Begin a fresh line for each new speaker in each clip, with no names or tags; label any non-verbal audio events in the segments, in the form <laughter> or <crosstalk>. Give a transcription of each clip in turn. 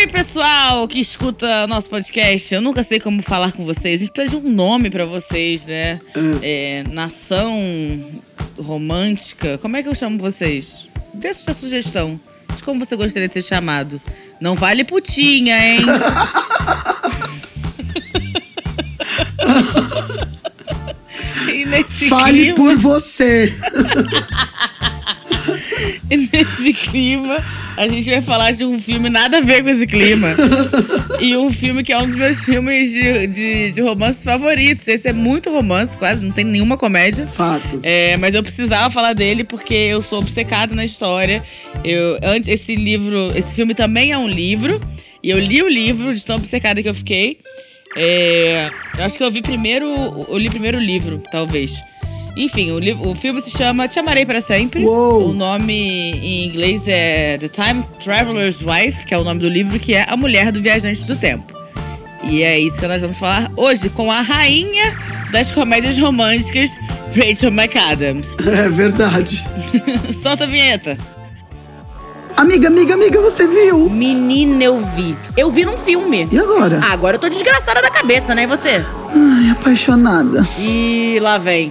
Oi, pessoal que escuta nosso podcast. Eu nunca sei como falar com vocês. A gente precisa de um nome pra vocês, né? É, nação romântica. Como é que eu chamo vocês? Deixa sua sugestão de como você gostaria de ser chamado. Não vale putinha, hein? <laughs> e
Fale
clima,
por você. <laughs> <laughs>
nesse clima, a gente vai falar de um filme nada a ver com esse clima. e um filme que é um dos meus filmes de, de, de romance favoritos. Esse é muito romance, quase não tem nenhuma comédia.
Fato.
É, mas eu precisava falar dele porque eu sou obcecado na história. Eu, antes, esse livro, esse filme também é um livro. E eu li o livro de tão obcecada que eu fiquei. É, eu acho que eu vi primeiro. Eu li primeiro o livro, talvez. Enfim, o, o filme se chama Te Amarei Para Sempre.
Uou.
O nome em inglês é The Time Traveler's Wife, que é o nome do livro, que é A Mulher do Viajante do Tempo. E é isso que nós vamos falar hoje com a rainha das comédias românticas, Rachel McAdams. <laughs>
É verdade. <laughs>
Solta a vinheta.
Amiga, amiga, amiga, você viu?
Menina, eu vi. Eu vi num filme.
E agora?
Ah, agora eu tô desgraçada da cabeça, né? E você?
Ai, apaixonada.
E lá vem.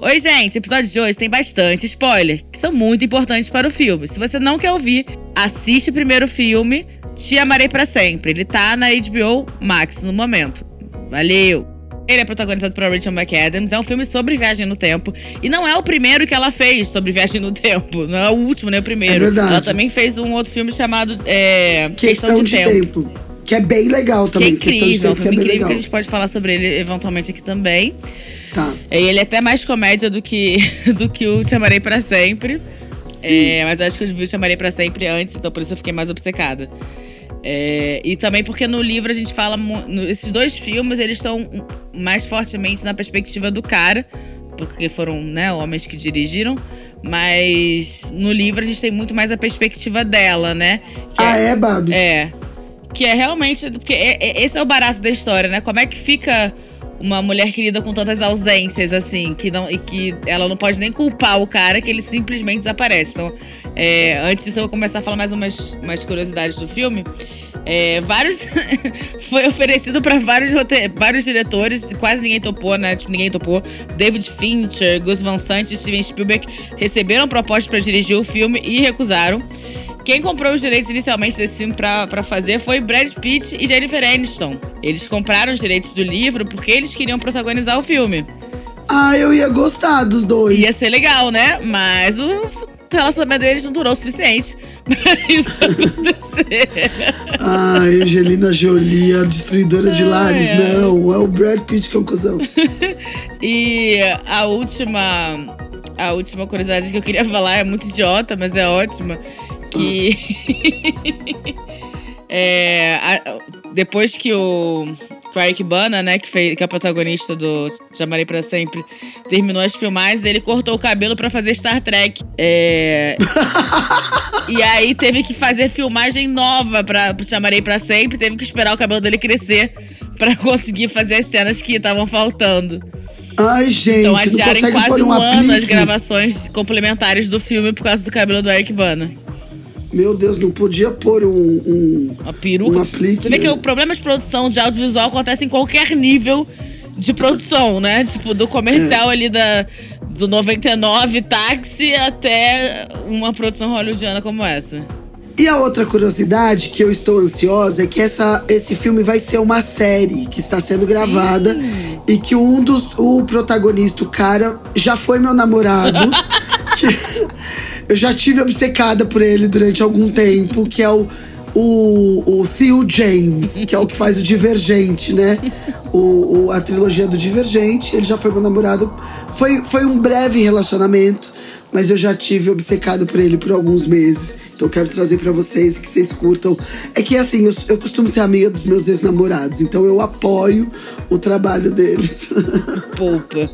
Oi, gente. O episódio de hoje tem bastante spoiler, que são muito importantes para o filme. Se você não quer ouvir, assiste primeiro o filme Te Amarei Pra Sempre. Ele tá na HBO Max no momento. Valeu! Ele é protagonizado por Rachel McAdams. É um filme sobre viagem no tempo. E não é o primeiro que ela fez sobre viagem no <laughs> tempo. Não é o último, nem o primeiro.
É verdade.
Ela também fez um outro filme chamado é,
Questão, de, tempo. Que é bem legal
Que é
também. Questão de
incrível. É um
tempo que é
filme
bem
incrível
legal.
que a gente pode falar sobre ele eventualmente aqui também.
Tá.
É, ele é até mais comédia do que, <laughs> do que o Te Amarei Pra Sempre. É, mas eu acho que eu vi o Te Amarei Pra Sempre antes, então por isso eu fiquei mais obcecada. É, e também porque no livro a gente fala. no- esses dois filmes, eles estão mais fortemente na perspectiva do cara. Porque foram, né, homens que dirigiram. Mas no livro a gente tem muito mais a perspectiva dela, né? Que
Ah, é, Babs?
é. Que é realmente. Porque é- é- esse é o barato da história, né? Como é que fica uma mulher querida com tantas ausências, assim, que não, e que ela não pode nem culpar o cara, que ele simplesmente desaparece. Então, é, antes disso, eu vou começar a falar mais umas, umas curiosidades do filme. É, vários. <laughs> foi oferecido pra vários, vários diretores, quase ninguém topou, né? Tipo, ninguém topou. David Fincher, Gus Van Sant e Steven Spielberg receberam propostas pra dirigir o filme e recusaram. Quem comprou os direitos inicialmente desse filme pra, pra fazer foi Brad Pitt e Jennifer Aniston. Eles compraram os direitos do livro porque eles queriam protagonizar o filme.
Ah, eu ia gostar dos dois.
Ia ser legal, né? Mas o relacionamento deles não durou o suficiente <laughs> pra isso acontecer.
Ai, Angelina Jolie, a destruidora de lares.
ai.
Não, é o Brad Pitt que é um cuzão. <laughs>
E a última. A última curiosidade que eu queria <laughs> falar é muito idiota, mas é ótima. Que. <laughs> é, a- depois que o. que o Eric Bana, né, que, fez, que é o protagonista do Chamarei Pra Sempre, terminou as filmagens, ele cortou o cabelo pra fazer Star Trek. É. <laughs> E aí teve que fazer filmagem nova pra, pro Chamarei Pra Sempre, teve que esperar o cabelo dele crescer pra <laughs> conseguir fazer as cenas que estavam faltando.
Ai, gente,
Então adiaram quase
um
um ano as gravações complementares do filme por causa do cabelo do Eric Bana.
Meu Deus, não podia pôr um... um...
Uma peruca.
Um aplique,
Você vê que o problema de produção de audiovisual acontece em qualquer nível de produção, né? Tipo, do
É.
comercial ali da, do 99 táxi até uma produção hollywoodiana como essa.
E a outra curiosidade que eu estou ansiosa é que essa, esse filme vai ser uma série que está sendo gravada e que um dos o protagonista, o cara, já foi meu namorado. <laughs> que eu já tive obcecada por ele durante algum tempo, que é o, o, o Theo James, que é o que faz o Divergente, né? O, o- a trilogia do Divergente. Ele já foi meu namorado. Foi, foi um breve relacionamento, mas eu já tive obcecado por ele por alguns meses. Então eu quero trazer pra vocês que vocês curtam. É que assim, eu, eu costumo ser amiga dos meus ex-namorados, então eu apoio o trabalho deles.
Poupa.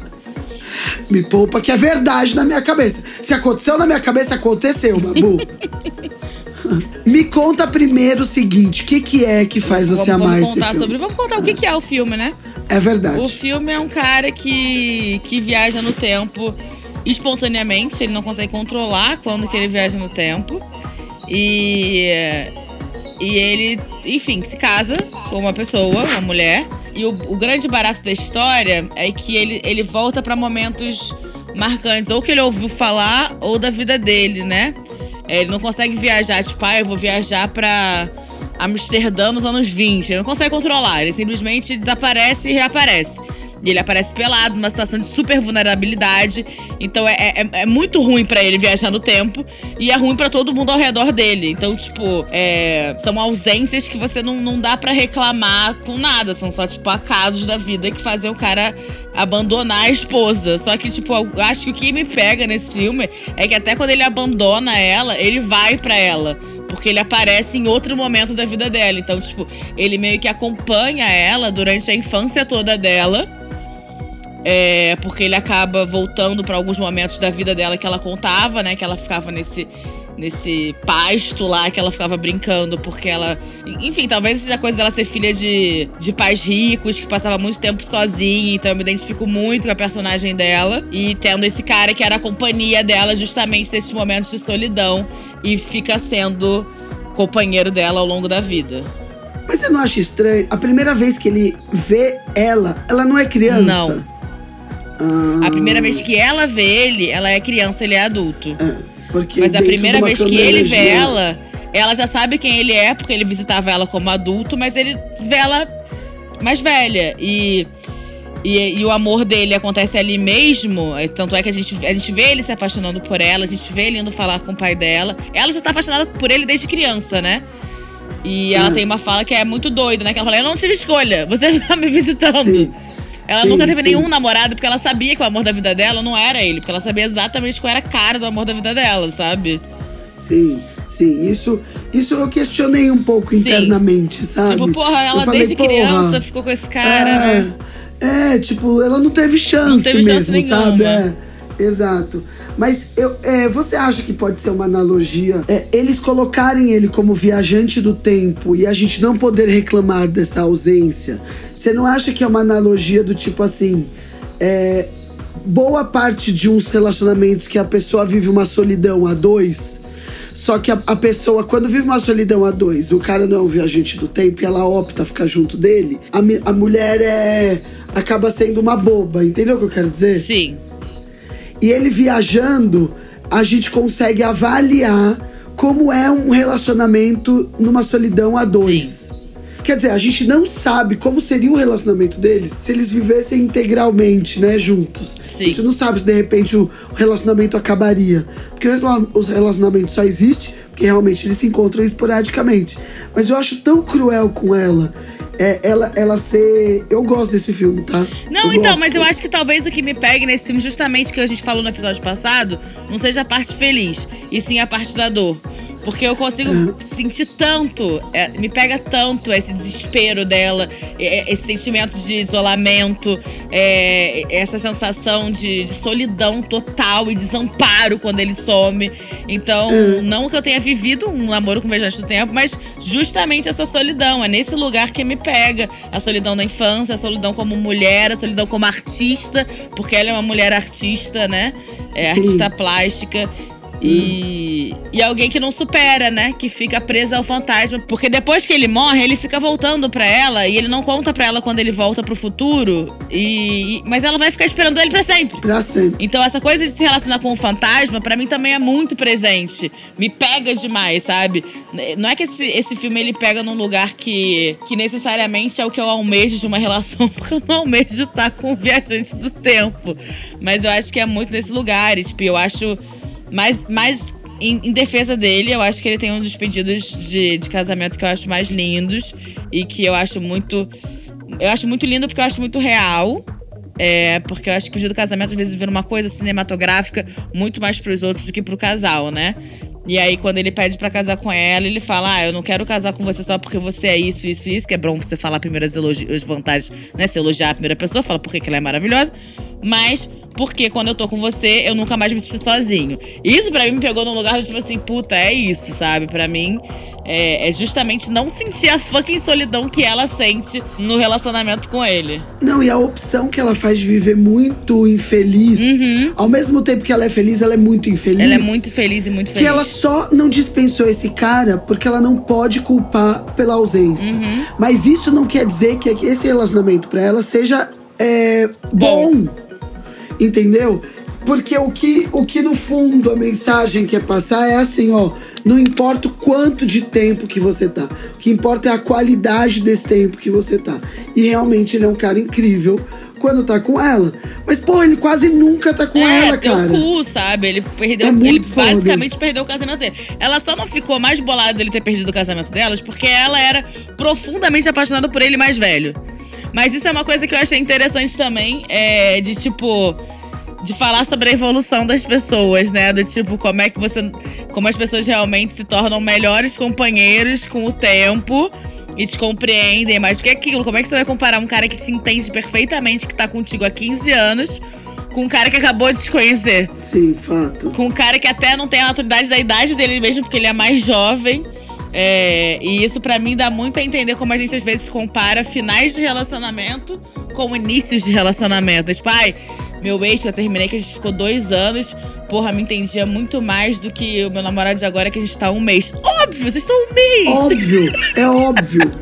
Me poupa, que é verdade na minha cabeça. Se aconteceu na minha cabeça, aconteceu, Babu. <laughs> Me conta primeiro o seguinte: o que, que é que faz você
vamos,
amar
vamos
esse filme?
sobre. Vamos contar o que, que é o filme, né?
É verdade.
O filme é um cara que, que viaja no tempo espontaneamente, ele não consegue controlar quando que ele viaja no tempo. E, e ele, enfim, se casa com uma pessoa, uma mulher. E o, o grande barato da história é que ele, ele volta para momentos marcantes, ou que ele ouviu falar, ou da vida dele, né? É, ele não consegue viajar, tipo, ah, eu vou viajar pra Amsterdã nos anos 20. Ele não consegue controlar, ele simplesmente desaparece e reaparece. E ele aparece pelado, numa situação de super vulnerabilidade. Então é, é, é muito ruim para ele viajar no tempo. E é ruim para todo mundo ao redor dele. Então, tipo, é, são ausências que você não, não dá para reclamar com nada. São só, tipo, acasos da vida que fazem o cara abandonar a esposa. Só que, tipo, eu acho que o que me pega nesse filme é que até quando ele abandona ela, ele vai para ela porque ele aparece em outro momento da vida dela. Então, tipo, ele meio que acompanha ela durante a infância toda dela. É, porque ele acaba voltando para alguns momentos da vida dela que ela contava, né? Que ela ficava nesse, nesse pasto lá, que ela ficava brincando, porque ela. Enfim, talvez seja coisa dela ser filha de, de pais ricos, que passava muito tempo sozinha, então eu me identifico muito com a personagem dela. E tendo esse cara que era a companhia dela justamente nesses momentos de solidão e fica sendo companheiro dela ao longo da vida.
Mas você não acha estranho? A primeira vez que ele vê ela, ela não é criança?
Não. Ah. A primeira vez que ela vê ele, ela é criança, ele é adulto. É, porque Mas a primeira vez que ele vê ela, ela já sabe quem ele é, porque ele visitava ela como adulto, mas ele vê ela mais velha. E, e, e, o amor dele acontece ali mesmo. É, tanto é que a gente, a gente vê ele se apaixonando por ela, a gente vê ele indo falar com o pai dela. Ela já está apaixonada por ele desde criança, né? E ela hum. tem uma fala que é muito doida, né? Que ela fala: Eu não tive escolha, você está <laughs> me visitando. Sim. Ela sim, nunca teve sim. nenhum namorado porque ela sabia que o amor da vida dela não era ele, porque ela sabia exatamente qual era a cara do amor da vida dela, sabe?
Sim, sim. Isso, isso eu questionei um pouco sim. internamente, sabe?
Tipo, porra, ela falei, desde criança ficou com esse cara, é, né?
É, tipo, ela não teve chance não teve mesmo, chance sabe? É, exato. Mas eu, é, você acha que pode ser uma analogia? É, eles colocarem ele como viajante do tempo e a gente não poder reclamar dessa ausência. Você não acha que é uma analogia do tipo assim? É, boa parte de uns relacionamentos que a pessoa vive uma solidão a dois. Só que a, a, pessoa, quando vive uma solidão a dois, o cara não é um viajante do tempo e ela opta ficar junto dele, a, a mulher é acaba sendo uma boba, entendeu o que eu quero dizer?
Sim.
E ele viajando, a gente consegue avaliar como é um relacionamento numa solidão a dois. Sim. Quer dizer, a gente não sabe como seria o relacionamento deles se eles vivessem integralmente, né, juntos.
Sim.
A gente não sabe se de repente o relacionamento acabaria. Porque o relacionamento só existe porque realmente eles se encontram esporadicamente. Mas eu acho tão cruel com ela é, ela, ela ser. Eu gosto desse filme, tá?
Não,
eu
então,
gosto.
mas eu acho que talvez o que me pegue nesse filme, justamente que a gente falou no episódio passado, não seja a parte feliz, e sim a parte da dor. Porque eu consigo sentir tanto, é, me pega tanto esse desespero dela, é, esses sentimentos de isolamento, é, essa sensação de, de, solidão total e desamparo quando ele some. Então, não que eu tenha vivido um namoro com viajante do tempo, mas justamente essa solidão. É nesse lugar que me pega. A solidão da infância, a solidão como mulher, a solidão como artista, porque ela é uma mulher artista, né? É artista plástica. E, e alguém que não supera, né? Que fica presa ao fantasma. Porque depois que ele morre, ele fica voltando pra ela e ele não conta pra ela quando ele volta pro futuro. E, e mas ela vai ficar esperando ele pra sempre.
Pra sempre.
Então essa coisa de se relacionar com o fantasma, pra mim também é muito presente. Me pega demais, sabe? Não é que esse, esse filme ele pega num lugar que, que necessariamente é o que eu almejo de uma relação, <laughs> porque eu não almejo estar com o viajante do tempo. Mas eu acho que é muito nesse lugar. E, tipo, eu acho mas, mas em, em, defesa dele, eu acho que ele tem um dos pedidos de, de casamento que eu acho mais lindos e que eu acho muito. Eu acho muito lindo porque eu acho muito real. É, porque eu acho que o pedido de casamento às vezes vira uma coisa cinematográfica muito mais pros outros do que pro casal, né? E aí, quando ele pede para casar com ela, ele fala: Ah, eu não quero casar com você só porque você é isso, isso, isso. Que é bom você falar primeiro as, elogi as vantagens, né? Se elogiar a primeira pessoa, fala por que ela é maravilhosa. Mas porque quando eu tô com você, eu nunca mais me senti sozinho. Isso para mim me pegou num lugar do tipo assim, puta, é isso, sabe? Para mim é, é, justamente não sentir a fucking solidão que ela sente no relacionamento com ele.
Não, e a opção que ela faz de viver muito infeliz, uhum. ao mesmo tempo que ela é feliz, ela é muito infeliz.
Ela é muito feliz e muito feliz.
Que ela só não dispensou esse cara porque ela não pode culpar pela ausência. Uhum. Mas isso não quer dizer que esse relacionamento para ela seja é, bom. bom. Entendeu? Porque o que, o que no fundo a mensagem quer passar é assim, ó. Não importa o quanto de tempo que você tá. O que importa é a qualidade desse tempo que você tá. E realmente ele é um cara incrível quando tá com ela. Mas, pô, ele quase nunca tá com
é,
ela, cara.
É, cu, sabe? Ele perdeu. É ele foda. basicamente perdeu o casamento dele. Ela só não ficou mais bolada dele ter perdido o casamento delas porque ela era profundamente apaixonada por ele mais velho. Mas isso é uma coisa que eu achei interessante também. É de tipo de falar sobre a evolução das pessoas, né? Do tipo, como é que você. Como as pessoas realmente se tornam melhores companheiros com o tempo e te compreendem mais do que aquilo. Como é que você vai comparar um cara que te entende perfeitamente, que tá contigo há 15 anos, com um cara que acabou de te conhecer?
Sim, fato.
Com um cara que até não tem a maturidade da idade dele mesmo, porque ele é mais jovem. É, e isso para mim dá muito a entender como a gente às vezes compara finais de relacionamento com inícios de relacionamento. Tipo, ai, meu ex, que eu terminei, que a gente ficou dois anos, porra, me entendia muito mais do que o meu namorado de agora, que a gente tá um mês. Óbvio, vocês estão um mês!
Óbvio, é óbvio.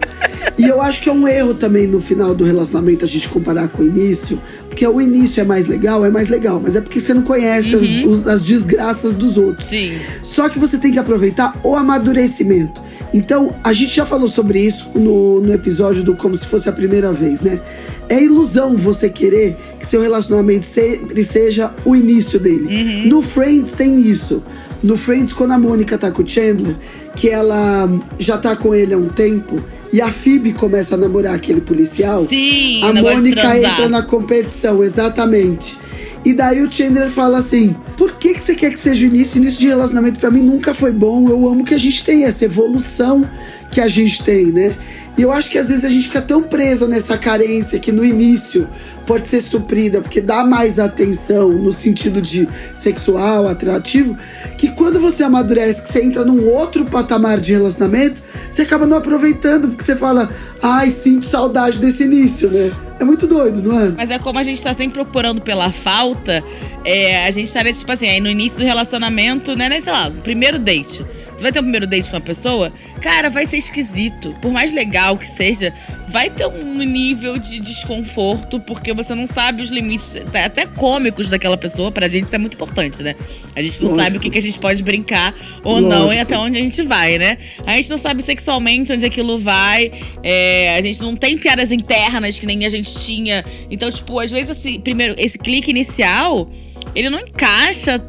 E eu acho que é um erro também no final do relacionamento a gente comparar com o início, porque o início é mais legal, é mais legal, mas é porque você não conhece uhum. as, as desgraças dos outros.
Sim.
Só que você tem que aproveitar o amadurecimento. Então, a gente já falou sobre isso no, no episódio do Como Se Fosse a Primeira Vez, né? É ilusão você querer que seu relacionamento sempre seja o início dele. Uhum. No Friends tem isso. No Friends, quando a Mônica tá com o Chandler, que ela já tá com ele há um tempo, e a Phoebe começa a namorar aquele policial,
Sim,
a Mônica entra na competição, exatamente. E daí o Chandler fala assim: por que, que você quer que seja o início? Início de relacionamento para mim nunca foi bom. Eu amo que a gente tem essa evolução que a gente tem, né? E eu acho que às vezes a gente fica tão presa nessa carência que no início pode ser suprida, porque dá mais atenção no sentido de sexual, atrativo, que quando você amadurece, que você entra num outro patamar de relacionamento, você acaba não aproveitando, porque você fala, ai, sinto saudade desse início, né? É muito doido, não é?
Mas é como a gente tá sempre procurando pela falta, é, a gente tá nesse, tipo assim, aí no início do relacionamento, né, né, sei lá, primeiro date. Você vai ter um primeiro date com uma pessoa, cara, vai ser esquisito. Por mais legal que seja, vai ter um nível de desconforto, porque você não sabe os limites, até cômicos daquela pessoa. Pra gente isso é muito importante, né? A gente não Lógico. sabe o que, que a gente pode brincar ou Lógico. não e até onde a gente vai, né? A gente não sabe sexualmente onde aquilo vai. É, a gente não tem piadas internas que nem a gente tinha. Então, tipo, às vezes, assim, primeiro, esse clique inicial, ele não encaixa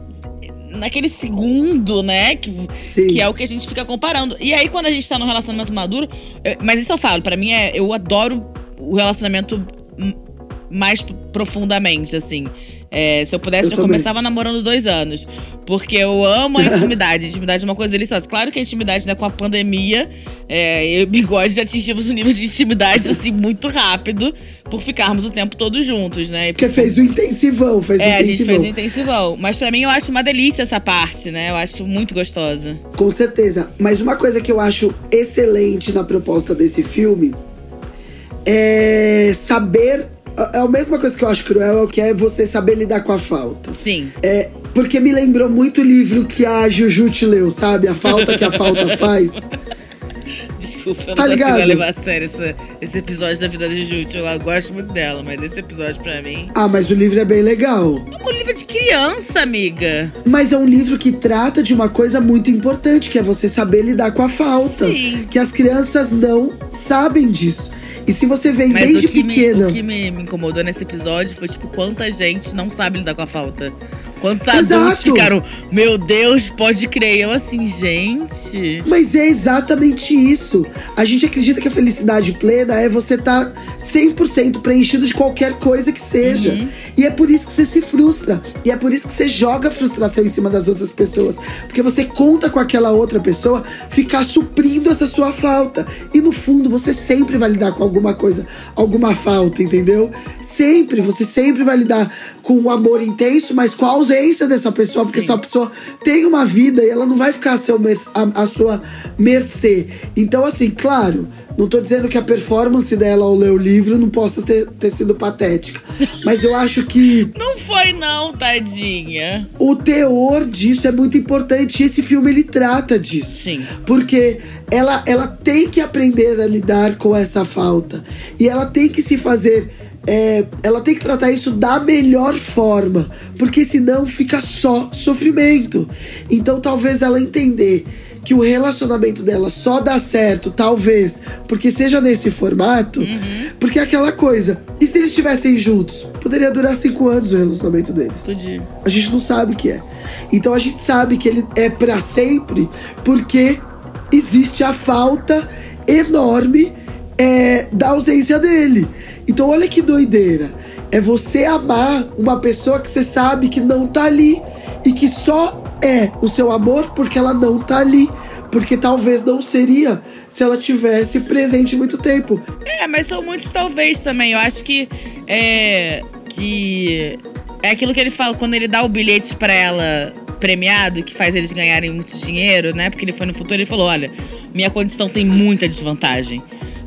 naquele segundo, né? Que, que é o que a gente fica comparando. E aí, quando a gente tá num relacionamento maduro. Eu, mas isso eu falo, para mim é. Eu adoro o relacionamento mais profundamente, assim. É, se eu pudesse, eu, começava namorando dois anos. Porque eu amo a <laughs> intimidade. A intimidade é uma coisa deliciosa. Claro que a intimidade, né, com a pandemia, é, eu e o bigode já atingimos um nível de intimidade, assim, muito rápido, por ficarmos o tempo todo juntos, né?
Porque fez o intensivão, fez
é,
o intensivão. É, a
gente fez o intensivão. Mas para mim eu acho uma delícia essa parte, né? Eu acho muito gostosa.
Com certeza. Mas uma coisa que eu acho excelente na proposta desse filme é saber é a mesma coisa que eu acho cruel, é que é você saber lidar com a falta.
Sim.
É, porque me lembrou muito o livro que a Juju te leu, sabe? A falta que a falta <laughs> faz.
Desculpa, eu tá não ligado? consigo levar a sério esse, esse episódio da vida de Juju. Eu gosto muito dela, mas esse episódio pra mim.
Ah, mas o livro é bem legal.
É um livro de criança, amiga.
Mas é um livro que trata de uma coisa muito importante, que é você saber lidar com a falta.
Sim.
Que as crianças não sabem disso. E se você vem Mas desde
o que
pequena.
Me, o que me, me incomodou nesse episódio foi, tipo, quanta gente não sabe lidar com a falta. Quantos adultos ficaram, meu Deus, pode crer. Eu assim, gente.
Mas é exatamente isso. A gente acredita que a felicidade plena é você estar tá 100% preenchido de qualquer coisa que seja. Uhum. E é por isso que você se frustra. E é por isso que você joga frustração em cima das outras pessoas. Porque você conta com aquela outra pessoa ficar suprindo essa sua falta. E no fundo, você sempre vai lidar com alguma coisa, alguma falta, entendeu? Sempre, você sempre vai lidar com um amor intenso, mas com a ausência dessa pessoa, porque Sim. essa pessoa tem uma vida e ela não vai ficar a, seu, a, a sua mercê. Então, assim, claro, não tô dizendo que a performance dela ao ler o livro não possa ter, ter sido patética. Mas eu acho que.
Não foi, não, tadinha.
O teor disso é muito importante. E esse filme ele trata disso.
Sim.
Porque ela, ela tem que aprender a lidar com essa falta. E ela tem que se fazer é, ela tem que tratar isso da melhor forma, porque senão fica só sofrimento. Então talvez ela entender que o relacionamento dela só dá certo, talvez, porque seja nesse formato, uhum. porque é aquela coisa. E se eles estivessem juntos? Poderia durar cinco anos o relacionamento deles.
Podia.
A gente não sabe o que é. Então a gente sabe que ele é para sempre, porque existe a falta enorme é, da ausência dele. Então olha que doideira. É você amar uma pessoa que você sabe que não tá ali e que só é o seu amor porque ela não tá ali. Porque talvez não seria se ela tivesse presente muito tempo.
É, mas são muitos talvez também. Eu acho que é que é aquilo que ele fala quando ele dá o bilhete para ela premiado que faz eles ganharem muito dinheiro, né? Porque ele foi no futuro e falou: "Olha, minha condição tem muita desvantagem.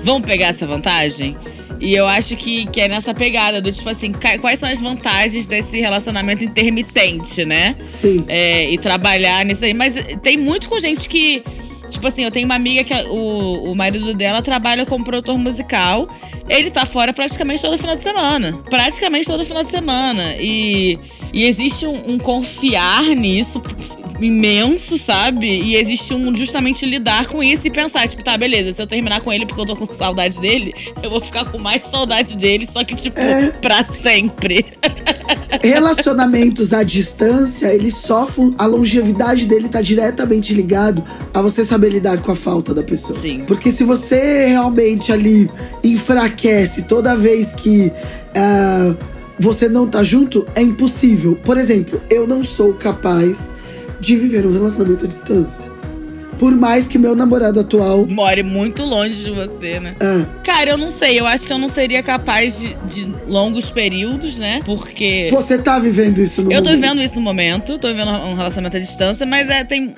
Vamos pegar essa vantagem?" E eu acho que, que é nessa pegada do tipo assim, quais são as vantagens desse relacionamento intermitente, né?
Sim.
É, e trabalhar nisso aí. Mas tem muito com gente que. Tipo assim, eu tenho uma amiga que o, o marido dela trabalha como produtor musical. Ele tá fora praticamente todo final de semana. Praticamente todo final de semana. E, e existe um, um confiar nisso imenso, sabe? E existe um justamente lidar com isso e pensar, tipo, tá, beleza, se eu terminar com ele porque eu tô com saudade dele, eu vou ficar com mais saudade dele, só que, tipo, é. pra sempre. <laughs>
Relacionamentos à distância, ele sofrem. A longevidade dele tá diretamente ligado a você saber lidar com a falta da pessoa.
Sim.
Porque se você realmente ali enfraquece toda vez que. Uh, você não tá junto, é impossível. Por exemplo, eu não sou capaz de viver um relacionamento à distância. Por mais que meu namorado atual.
More muito longe de você, né?
Ah.
Cara, eu não sei. Eu acho que eu não seria capaz de, de longos períodos, né? Porque.
Você tá vivendo isso no
eu
momento?
Eu tô vivendo isso no momento. Tô vivendo um relacionamento à distância, mas é, tem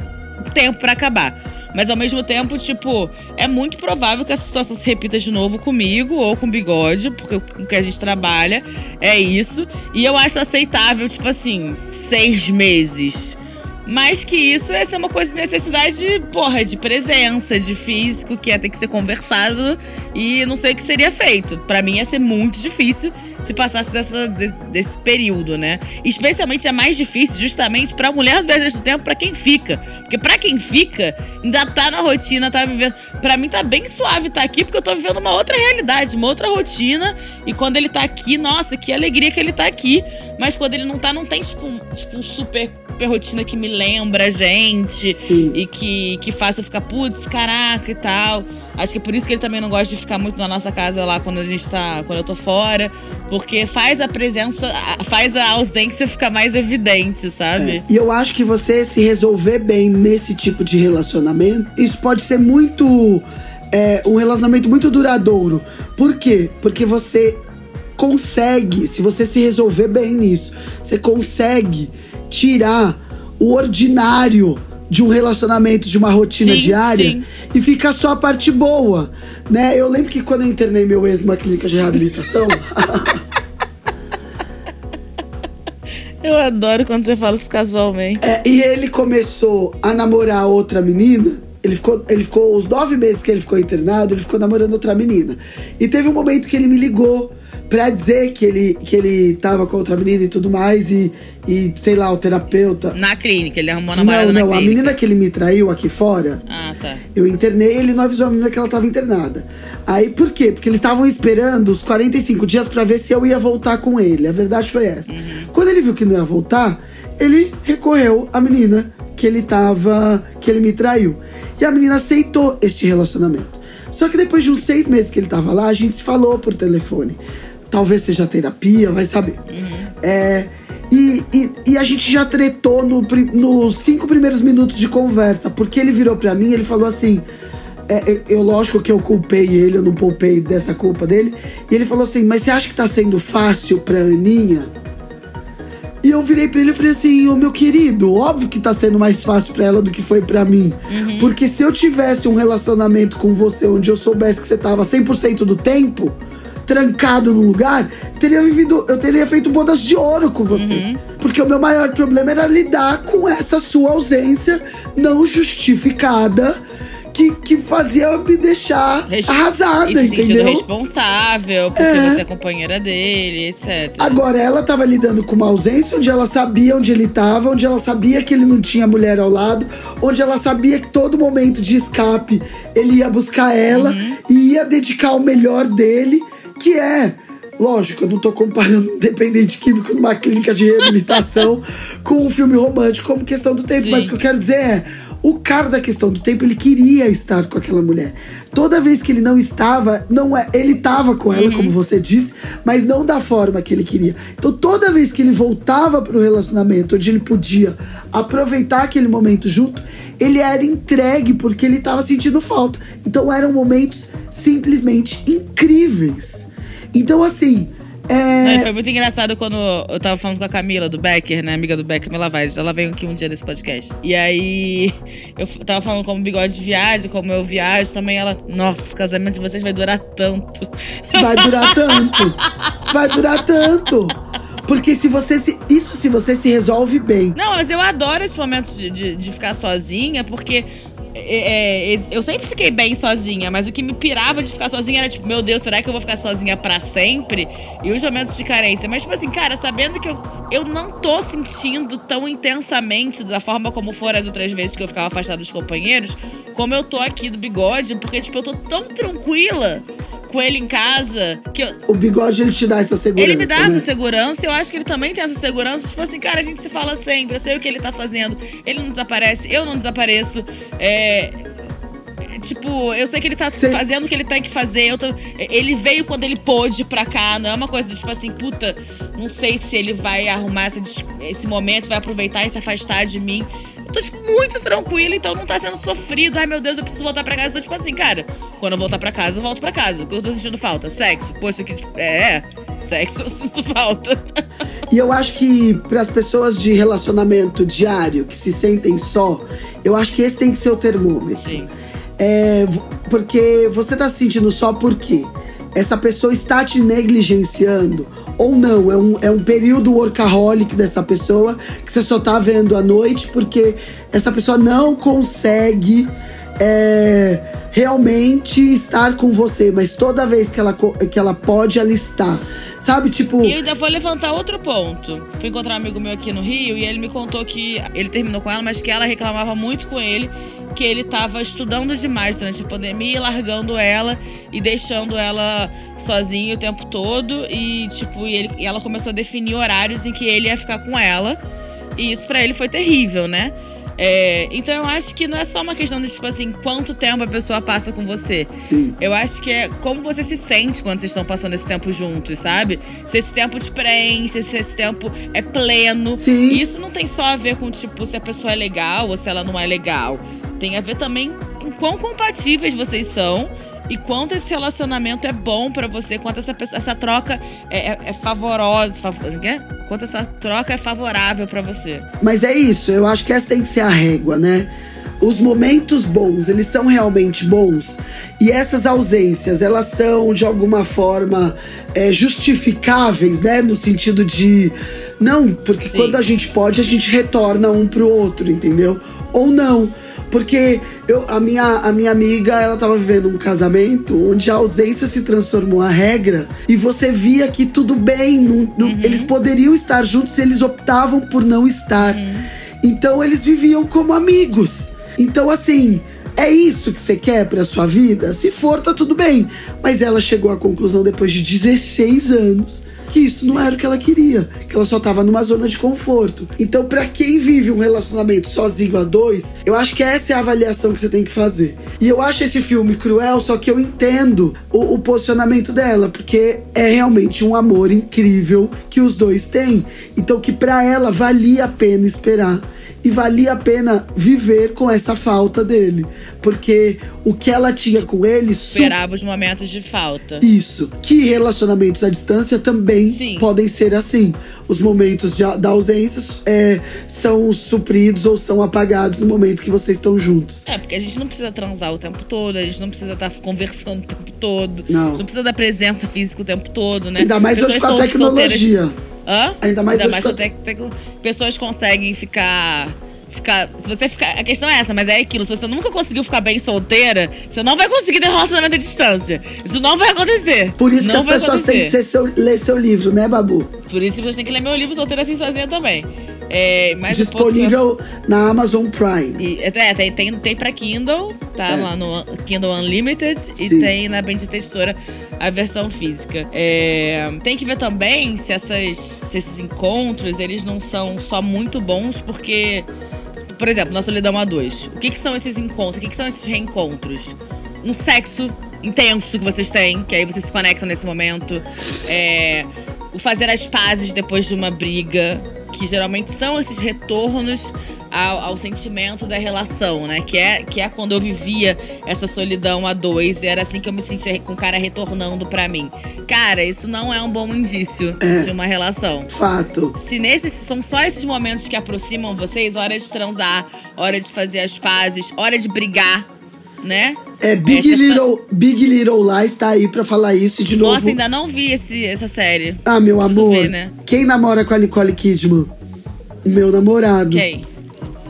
tempo para acabar. Mas ao mesmo tempo, tipo, é muito provável que essa situação se repita de novo comigo ou com o bigode, porque o que a gente trabalha é isso. E eu acho aceitável, tipo assim, seis meses mas que isso ia ser uma coisa de necessidade de, porra, de presença, de físico, que ia ter que ser conversado e não sei o que seria feito. Para mim ia ser muito difícil se passasse dessa, de, desse período, né? Especialmente é mais difícil justamente pra mulher do Viajante do Tempo, pra quem fica. Porque pra quem fica, ainda tá na rotina, tá vivendo. Pra mim tá bem suave estar tá aqui, porque eu tô vivendo uma outra realidade, uma outra rotina. E quando ele tá aqui, nossa, que alegria que ele tá aqui. Mas quando ele não tá, não tem tipo um, tipo, um super super rotina que me lembra a gente
Sim.
e que, que faz eu ficar, putz, caraca e tal. Acho que é por isso que ele também não gosta de ficar muito na nossa casa lá quando a gente tá. quando eu tô fora. Porque faz a presença, faz a ausência ficar mais evidente, sabe?
É. E eu acho que você se resolver bem nesse tipo de relacionamento, isso pode ser muito. É, um relacionamento muito duradouro. Por quê? Porque você consegue, se você se resolver bem nisso, você consegue tirar o ordinário de um relacionamento, de uma rotina sim, diária sim. e ficar só a parte boa, né? Eu lembro que quando eu internei meu ex numa clínica de reabilitação. <laughs>
eu adoro quando você fala isso casualmente.
É, e ele começou a namorar outra menina. Ele ficou, ele ficou os nove meses que ele ficou internado, ele ficou namorando outra menina. E teve um momento que ele me ligou pra dizer que ele, que ele tava com outra menina e tudo mais, e, e sei lá, o terapeuta.
Na clínica, ele arrumou a namorada
Não, não,
a
menina que ele me traiu aqui fora.
Ah, tá.
Eu internei, ele não avisou a menina que ela tava internada. Aí por quê? Porque eles estavam esperando os 45 dias para ver se eu ia voltar com ele. A verdade foi essa. Uhum. Quando ele viu que não ia voltar, ele recorreu à menina que ele tava. que ele me traiu. E a menina aceitou este relacionamento. Só que depois de uns seis meses que ele tava lá, a gente se falou por telefone. Talvez seja terapia, vai saber.
Uhum.
É, e, e, e, a gente já tretou no, nos cinco primeiros minutos de conversa, porque ele virou para mim ele falou assim. É, é, eu, lógico que eu culpei ele, eu não poupei dessa culpa dele. E ele falou assim: Mas você acha que tá sendo fácil pra Aninha? E eu virei pra ele e falei assim: Ô meu querido, óbvio que tá sendo mais fácil pra ela do que foi pra mim.
Uhum.
Porque se eu tivesse um relacionamento com você onde eu soubesse que você tava 100% do tempo, trancado num lugar, teria vivido, eu teria feito bodas de ouro com você.
Uhum.
Porque o meu maior problema era lidar com essa sua ausência não justificada que, que fazia me deixar
Res-
arrasada,
e
entendeu?
responsável, porque
É.
você é companheira dele, etc.
Agora, ela tava lidando com uma ausência onde ela sabia onde ele tava, onde ela sabia que ele não tinha mulher ao lado, onde ela sabia que todo momento de escape ele ia buscar ela e ia dedicar o melhor dele, que é. Lógico, eu não tô comparando <laughs> um dependente químico numa clínica de reabilitação <laughs> com um filme romântico como questão do tempo,
Sim.
mas o que eu quero dizer é. O cara da questão do tempo, ele queria estar com aquela mulher. Toda vez que ele não estava, não é, ele estava com ela, como você disse, mas não da forma que ele queria. Então, toda vez que ele voltava para o relacionamento, onde ele podia aproveitar aquele momento junto, ele era entregue porque ele estava sentindo falta. Então, eram momentos simplesmente incríveis. Então, assim,
Não,
é,
foi muito engraçado quando eu tava falando com a Camila do Becker, né? Amiga do Becker Melavaz. Ela veio aqui um dia nesse podcast. E aí eu tava falando como bigode de viagem, como eu viajo também. Ela, nossa, o casamento de vocês vai durar tanto.
vai durar <laughs> tanto. Vai durar tanto. Porque se você se. Isso se você se resolve bem.
Não, mas eu adoro esses momentos de, de, de ficar sozinha, porque. É, é, eu sempre fiquei bem sozinha, mas o que me pirava de ficar sozinha era tipo, meu Deus, será que eu vou ficar sozinha pra sempre? E os momentos de carência. Mas, tipo assim, cara, sabendo que eu, eu não tô sentindo tão intensamente da forma como foram as outras vezes que eu ficava afastada dos companheiros, como eu tô aqui do bigode, porque, tipo, eu tô tão tranquila com ele em casa que eu,
O bigode ele te dá essa segurança.
ele me dá
né?
essa segurança, eu acho que ele também tem essa segurança. Tipo assim, cara, a gente se fala sempre, eu sei o que ele tá fazendo. Ele não desaparece, eu não desapareço. É. Tipo, eu sei que ele tá
Cê-
fazendo o que ele tem que fazer. Eu tô- ele veio quando ele pôde pra cá. Não é uma coisa tipo assim, puta, não sei se ele vai arrumar essa esse momento, vai aproveitar e se afastar de mim. Eu tô, tipo, muito tranquila, então não tá sendo sofrido. Ai, meu Deus, eu preciso voltar pra casa. Eu tô, tipo assim, cara, quando eu voltar pra casa, eu volto pra casa. O que eu tô sentindo falta? Sexo. Poxa, que. É, sexo <laughs> eu sinto falta.
E eu acho que para as pessoas de relacionamento diário que se sentem só, eu acho que esse tem que ser o termômetro.
Sim.
É, porque você tá se sentindo só porque essa pessoa está te negligenciando ou não. É um, é um período workaholic dessa pessoa que você só tá vendo à noite porque essa pessoa não consegue é, realmente estar com você. Mas toda vez que ela, que ela pode, ela está. Sabe, tipo.
E eu ainda vou levantar outro ponto. Fui encontrar um amigo meu aqui no Rio e ele me contou que ele terminou com ela, mas que ela reclamava muito com ele que ele tava estudando demais durante a pandemia, e largando ela e deixando ela sozinha o tempo todo e tipo, e, ele- e ela começou a definir horários em que ele ia ficar com ela. E isso pra ele foi terrível, né? É, então eu acho que não é só uma questão de, tipo assim, quanto tempo a pessoa passa com você.
Sim.
Eu acho que é como você se sente quando vocês estão passando esse tempo juntos, sabe? Se esse tempo te preenche, se esse tempo é pleno.
Sim.
E isso não tem só a ver com, tipo, se a pessoa é legal ou se ela não é legal. Tem a ver também com quão compatíveis vocês são e quanto esse relacionamento é bom pra você, quanto essa, pessoa- essa troca é, é, é favorosa. fav- quê? Quanto essa troca é favorável pra você.
Mas é isso, eu acho que essa tem que ser a régua, né? Os momentos bons, eles são realmente bons. E essas ausências, elas são de alguma forma é, justificáveis, né? No sentido de. Não, porque
Sim.
quando a gente pode, a gente retorna um pro outro, entendeu? Ou não. Porque eu, a, minha, a minha amiga, ela tava vivendo um casamento onde a ausência se transformou a regra e você via que tudo bem, não- não- eles poderiam estar juntos se eles optavam por não estar. Então eles viviam como amigos. Então, assim, é isso que você quer pra sua vida? Se for, tá tudo bem. Mas ela chegou à conclusão depois de 16 anos que isso não era o que ela queria, que ela só tava numa zona de conforto. Então, para quem vive um relacionamento sozinho a dois, eu acho que essa é a avaliação que você tem que fazer. E eu acho esse filme cruel, só que eu entendo o, o posicionamento dela, porque é realmente um amor incrível que os dois têm. Então, que para ela valia a pena esperar e valia a pena viver com essa falta dele. Porque o que ela tinha com ele.
Esperava os momentos de falta.
Isso. Que relacionamentos à distância também Sim. podem ser assim. Os momentos de, da ausência é, são supridos ou são apagados no momento que vocês estão juntos.
É, porque a gente não precisa transar o tempo todo, a gente não precisa estar conversando o tempo todo.
Não. A
gente não precisa da presença física o tempo todo, né?
Ainda mais hoje com a tecnologia.
Solteiras Hã?
Ainda mais
Ainda mais até que pessoas conseguem ficar ficar. Se você ficar. A questão é essa, mas é aquilo. Se você nunca conseguiu ficar bem solteira, você não vai conseguir ter um relacionamento à distância. Isso não vai acontecer.
Por isso
não
que as pessoas têm que seu, ler seu livro, né, Babu?
Por isso que você tem que ler meu livro Solteira Assim Sozinha também. É,
Disponível na Amazon Prime.
E, é, tem, tem, tem pra Kindle, tá é. lá no Kindle Unlimited. Sim. E tem na Bendita Editora a versão física. É, tem que ver também se, essas, se esses encontros, eles não são só muito bons, porque... Por exemplo, na Solidão A2. O que, que são esses encontros? O que, que são esses reencontros? Um sexo intenso que vocês têm, que aí vocês se conectam nesse momento. É, o fazer as pazes depois de uma briga, que geralmente são esses retornos ao, ao, sentimento da relação, né? Que é, que é quando eu vivia essa solidão a dois, e era assim que eu me sentia com o cara retornando para mim. Cara, isso não é um bom indício é, de uma relação.
Fato.
Se nesses são só esses momentos que aproximam vocês, hora de transar, hora de fazer as pazes, hora de brigar, né?
É, Big Little, Big Little Lies tá aí pra falar isso de novo.
Nossa, ainda não vi esse, essa série.
Ah, meu Preciso amor. Ver, né? Quem namora com a Nicole Kidman? Meu namorado.
Quem?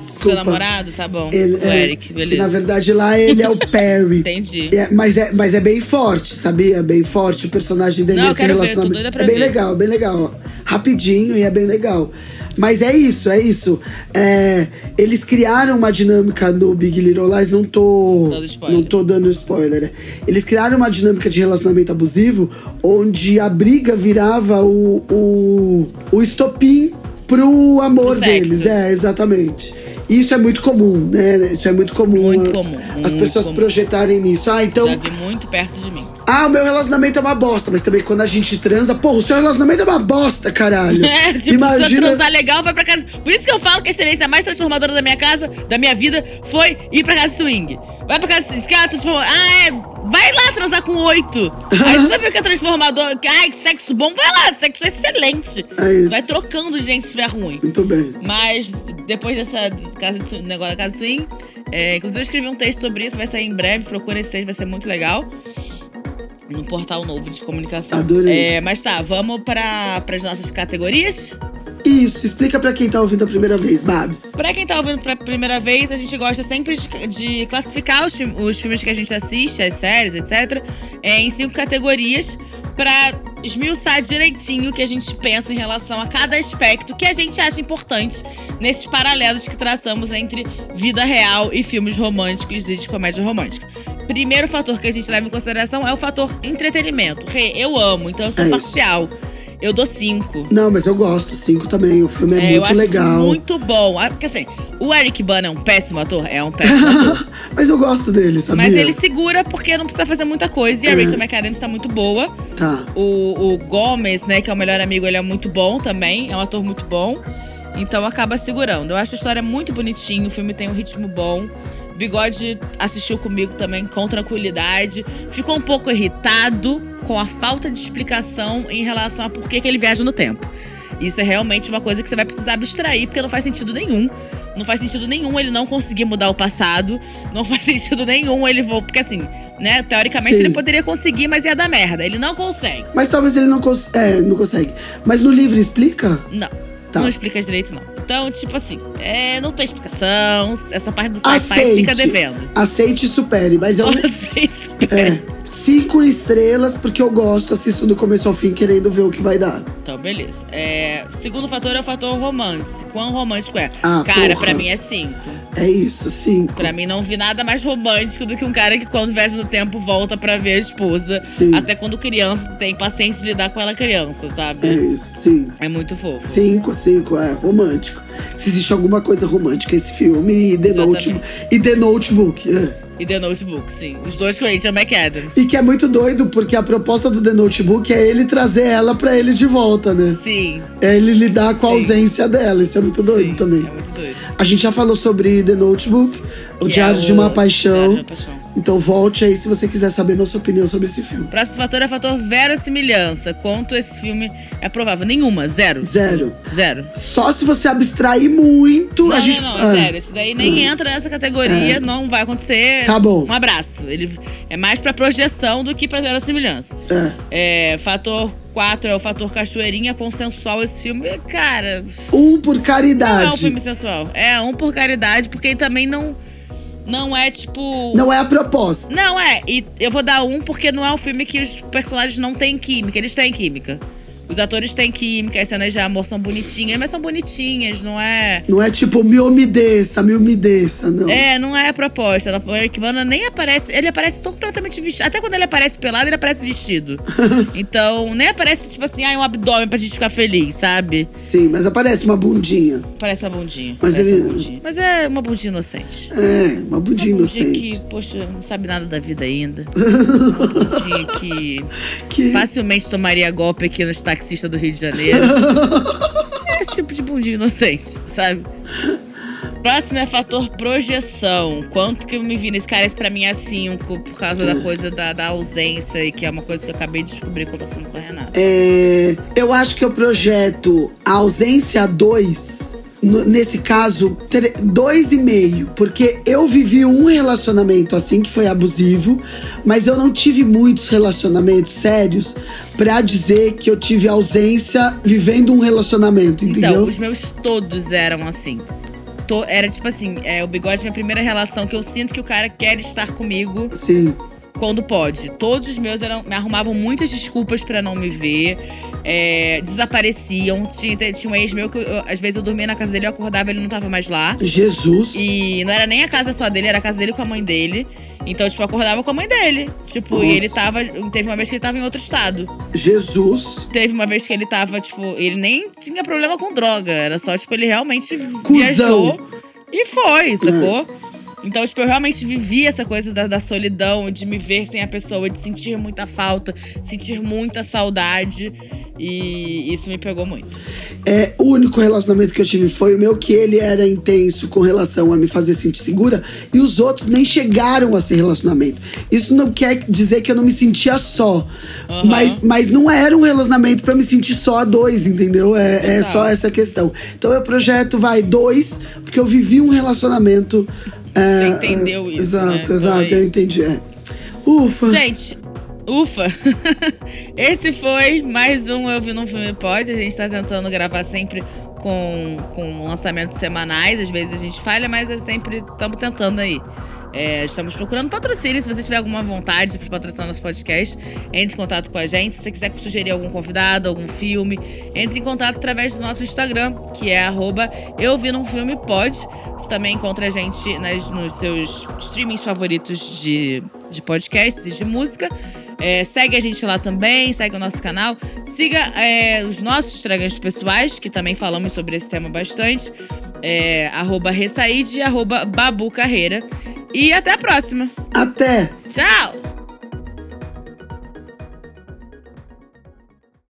Desculpa. Seu namorado? Tá bom. Ele, o é, Eric, beleza.
Que, na verdade, lá ele é o Perry. <laughs>
Entendi.
É, mas, é, mas é bem forte, sabia? Bem forte o personagem dele
Não, nesse relacionamento. Ver, é bem
ver. legal, bem legal. Rapidinho e é bem legal. Mas é isso, é isso. É, eles criaram uma dinâmica no Big Little Lies, não tô, não tô dando spoiler. Eles criaram uma dinâmica de relacionamento abusivo onde a briga virava o, o, o estopim pro amor deles. É, exatamente. Isso é muito comum, né? Isso é muito comum.
Muito comum.
As
muito
pessoas
comum.
projetarem nisso. Ah, então.
Já vi muito perto de mim.
Ah, o meu relacionamento é uma bosta, mas também quando a gente transa, porra, o seu relacionamento é uma bosta, caralho. <laughs>
É, tipo, Imagina... transar legal, vai pra casa. Por isso que eu falo que a experiência mais transformadora da minha casa, da minha vida, foi ir pra casa swing. Vai pra casa swing. Ah, é. Vai lá transar com oito. Aí tu vai ver que é transformador. Ai, sexo bom, vai lá, sexo excelente.
É isso.
Vai trocando gente se estiver ruim.
Muito bem.
Mas depois dessa casa, negócio da casa swing, é, inclusive eu escrevi um texto sobre isso, vai sair em breve, procura esse texto, vai ser muito legal no portal novo de comunicação.
Adorei.
É, mas tá, vamos para as nossas categorias?
Isso, explica para quem tá ouvindo a primeira vez, Babs.
Pra quem tá ouvindo pra primeira vez, a gente gosta sempre de, de classificar os, os, filmes que a gente assiste, as séries, etc., é, em cinco categorias para esmiuçar direitinho o que a gente pensa em relação a cada aspecto que a gente acha importante nesses paralelos que traçamos entre vida real e filmes românticos e de comédia romântica primeiro fator que a gente leva em consideração é o fator entretenimento. Rê, eu amo, então eu sou é parcial. Isso. Eu dou cinco.
Não, mas eu gosto, cinco também. O filme é, é muito legal.
Muito bom. Ah, porque assim, o Eric Bana é um péssimo ator? É um péssimo <laughs> ator.
mas eu gosto dele, sabia?
Mas ele segura porque não precisa fazer muita coisa. E a é. Rachel McAdams tá muito boa.
Tá.
O, o Gomes, né, que é o melhor amigo, ele é muito bom também. É um ator muito bom. Então acaba segurando. Eu acho a história muito bonitinho. O filme tem um ritmo bom. Bigode assistiu comigo também com tranquilidade. Ficou um pouco irritado com a falta de explicação em relação a por que, que ele viaja no tempo. Isso é realmente uma coisa que você vai precisar abstrair, porque não faz sentido nenhum. Não faz sentido nenhum ele não conseguir mudar o passado. Não <laughs> faz sentido nenhum ele voltar. Porque assim, né? Teoricamente Sim. ele poderia conseguir, mas ia dar merda. Ele não consegue.
Mas talvez ele não, cons é, não consegue. Mas no livro explica?
Não. Tá. Não explica direito, não. Então, tipo assim, é, não tem explicação. Essa parte do sci-fi fica devendo.
Aceite e supere, mas eu. É, cinco estrelas, porque eu gosto, assisto do começo ao fim, querendo ver o que vai dar.
Então, beleza. É, segundo fator é o fator romântico. Quão romântico é?
Ah,
cara,
porra.
pra mim é cinco.
É isso, cinco.
Pra mim, não vi nada mais romântico do que um cara que, quando viaja no tempo, volta pra ver a esposa.
Sim.
Até quando criança, tem paciência de lidar com ela criança, sabe?
É isso, sim.
É muito fofo.
Cinco, cinco, é romântico. Se existe alguma coisa romântica esse filme, e The,
Exatamente.
Notebook, e The Notebook. é.
E The Notebook, sim. Os dois com Rachel McAdams.
E que é muito doido, porque a proposta do The Notebook é ele trazer ela pra ele de volta, né?
Sim.
É ele lidar com a
Sim.
ausência dela. Isso é muito doido
sim,
também.
É muito doido.
A gente já falou sobre The Notebook, o
Que
Diário
é
de uma
o. Diário de uma Paixão.
Então volte aí se você quiser saber nossa opinião sobre esse filme.
Próximo fator é o fator verossimilhança. Quanto esse filme é provável? Nenhuma, zero.
Zero.
Zero.
Só se você abstrair muito,
Não,
a gente.
não, não,
Ah,
zero. Esse daí nem entra nessa categoria,
É.
não vai acontecer.
Tá bom.
Um abraço. Ele é mais pra projeção do que pra verossimilhança.
é.
É, fator 4 é o fator cachoeirinha consensual. Esse filme, cara,
Um por
não é um
caridade.
filme sensual. É um por caridade, porque ele também não, não é tipo.
Não é a proposta.
Não é, e eu vou dar um porque não é um filme que os personagens não têm química, eles têm química. Os atores têm química, as cenas de amor são bonitinhas, mas são bonitinhas, não é.
Não é tipo, me umedeça, me umedeça, não.
É, não é a proposta. O Eric Bana nem aparece. Ele aparece completamente vestido. Até quando ele aparece pelado, ele aparece vestido. <laughs> então, nem aparece, tipo assim, ah, um abdômen pra gente ficar feliz, sabe?
Sim, mas aparece uma bundinha.
Parece uma bundinha.
Mas ele-
uma bundinha. Mas é uma bundinha inocente.
É, uma bundinha
uma bundinha
inocente.
que, poxa, não sabe nada da vida ainda. <laughs> uma bundinha que
Que...
facilmente tomaria golpe aqui nos taxistas do Rio de Janeiro. <laughs> é esse tipo de bundinha inocente, sabe? Próximo é fator projeção. Quanto que eu me vi nesse cara? Esse pra mim é 5, por causa da coisa da, da ausência, e que é uma coisa que eu acabei de descobrir conversando com a Renata.
É, eu acho que eu projeto a ausência 2, nesse caso, 2,5. Porque eu vivi um relacionamento assim que foi abusivo, mas eu não tive muitos relacionamentos sérios pra dizer que eu tive ausência vivendo um relacionamento, entendeu?
Então, os meus todos eram assim. Era tipo assim, é, o bigode é minha primeira relação que eu sinto que o cara quer estar comigo
Sim.
Quando pode. Todos os meus eram, me arrumavam muitas desculpas pra não me ver. é, desapareciam. Tinha, tinha um ex meu que eu- às vezes eu dormia na casa dele, eu acordava ele não tava mais lá.
Jesus.
E não era nem a casa só dele, era a casa dele com a mãe dele. Então, tipo, eu acordava com a mãe dele. Tipo,
Nossa.
e ele tava. Teve uma vez que ele tava em outro estado.
Jesus.
Teve uma vez que ele tava, tipo, ele nem tinha problema com droga. Era só, tipo, ele realmente
Cusão.
viajou e foi, sacou? Então, tipo, eu realmente vivi essa coisa da, da solidão, de me ver sem a pessoa, de sentir muita falta, sentir muita saudade. E isso me pegou muito.
É, o único relacionamento que eu tive foi o meu, que ele era intenso com relação a me fazer sentir segura, e os outros nem chegaram a ser relacionamento. Isso não quer dizer que eu não me sentia só.
Aham.
Mas, mas não era um relacionamento pra me sentir só a dois, entendeu? É, é só essa questão. Então eu projeto, vai, dois, porque eu vivi um relacionamento. É,
Você entendeu isso,
Exato,
né? Então
exato,
é
eu
isso.
entendi. é. Ufa!
Gente, ufa! <laughs> Esse foi mais um Eu Vi Num Filme Pode. A gente tá tentando gravar sempre com, com lançamentos semanais. Às vezes a gente falha, mas é sempre estamos tentando aí. É, estamos procurando patrocínio. Se você tiver alguma vontade de patrocinar nosso podcast, entre em contato com a gente. Se você quiser sugerir algum convidado, algum filme, entre em contato através do nosso Instagram, que é arroba Eu Vi Num Filme. Você também encontra a gente nas, nos seus streamings favoritos de, de podcasts e de música. É, segue a gente lá também, segue o nosso canal. Siga é, os nossos Instagrams pessoais, que também falamos sobre esse tema bastante. É, arroba e arroba Babu Carreira. E até a próxima.
Até!
Tchau!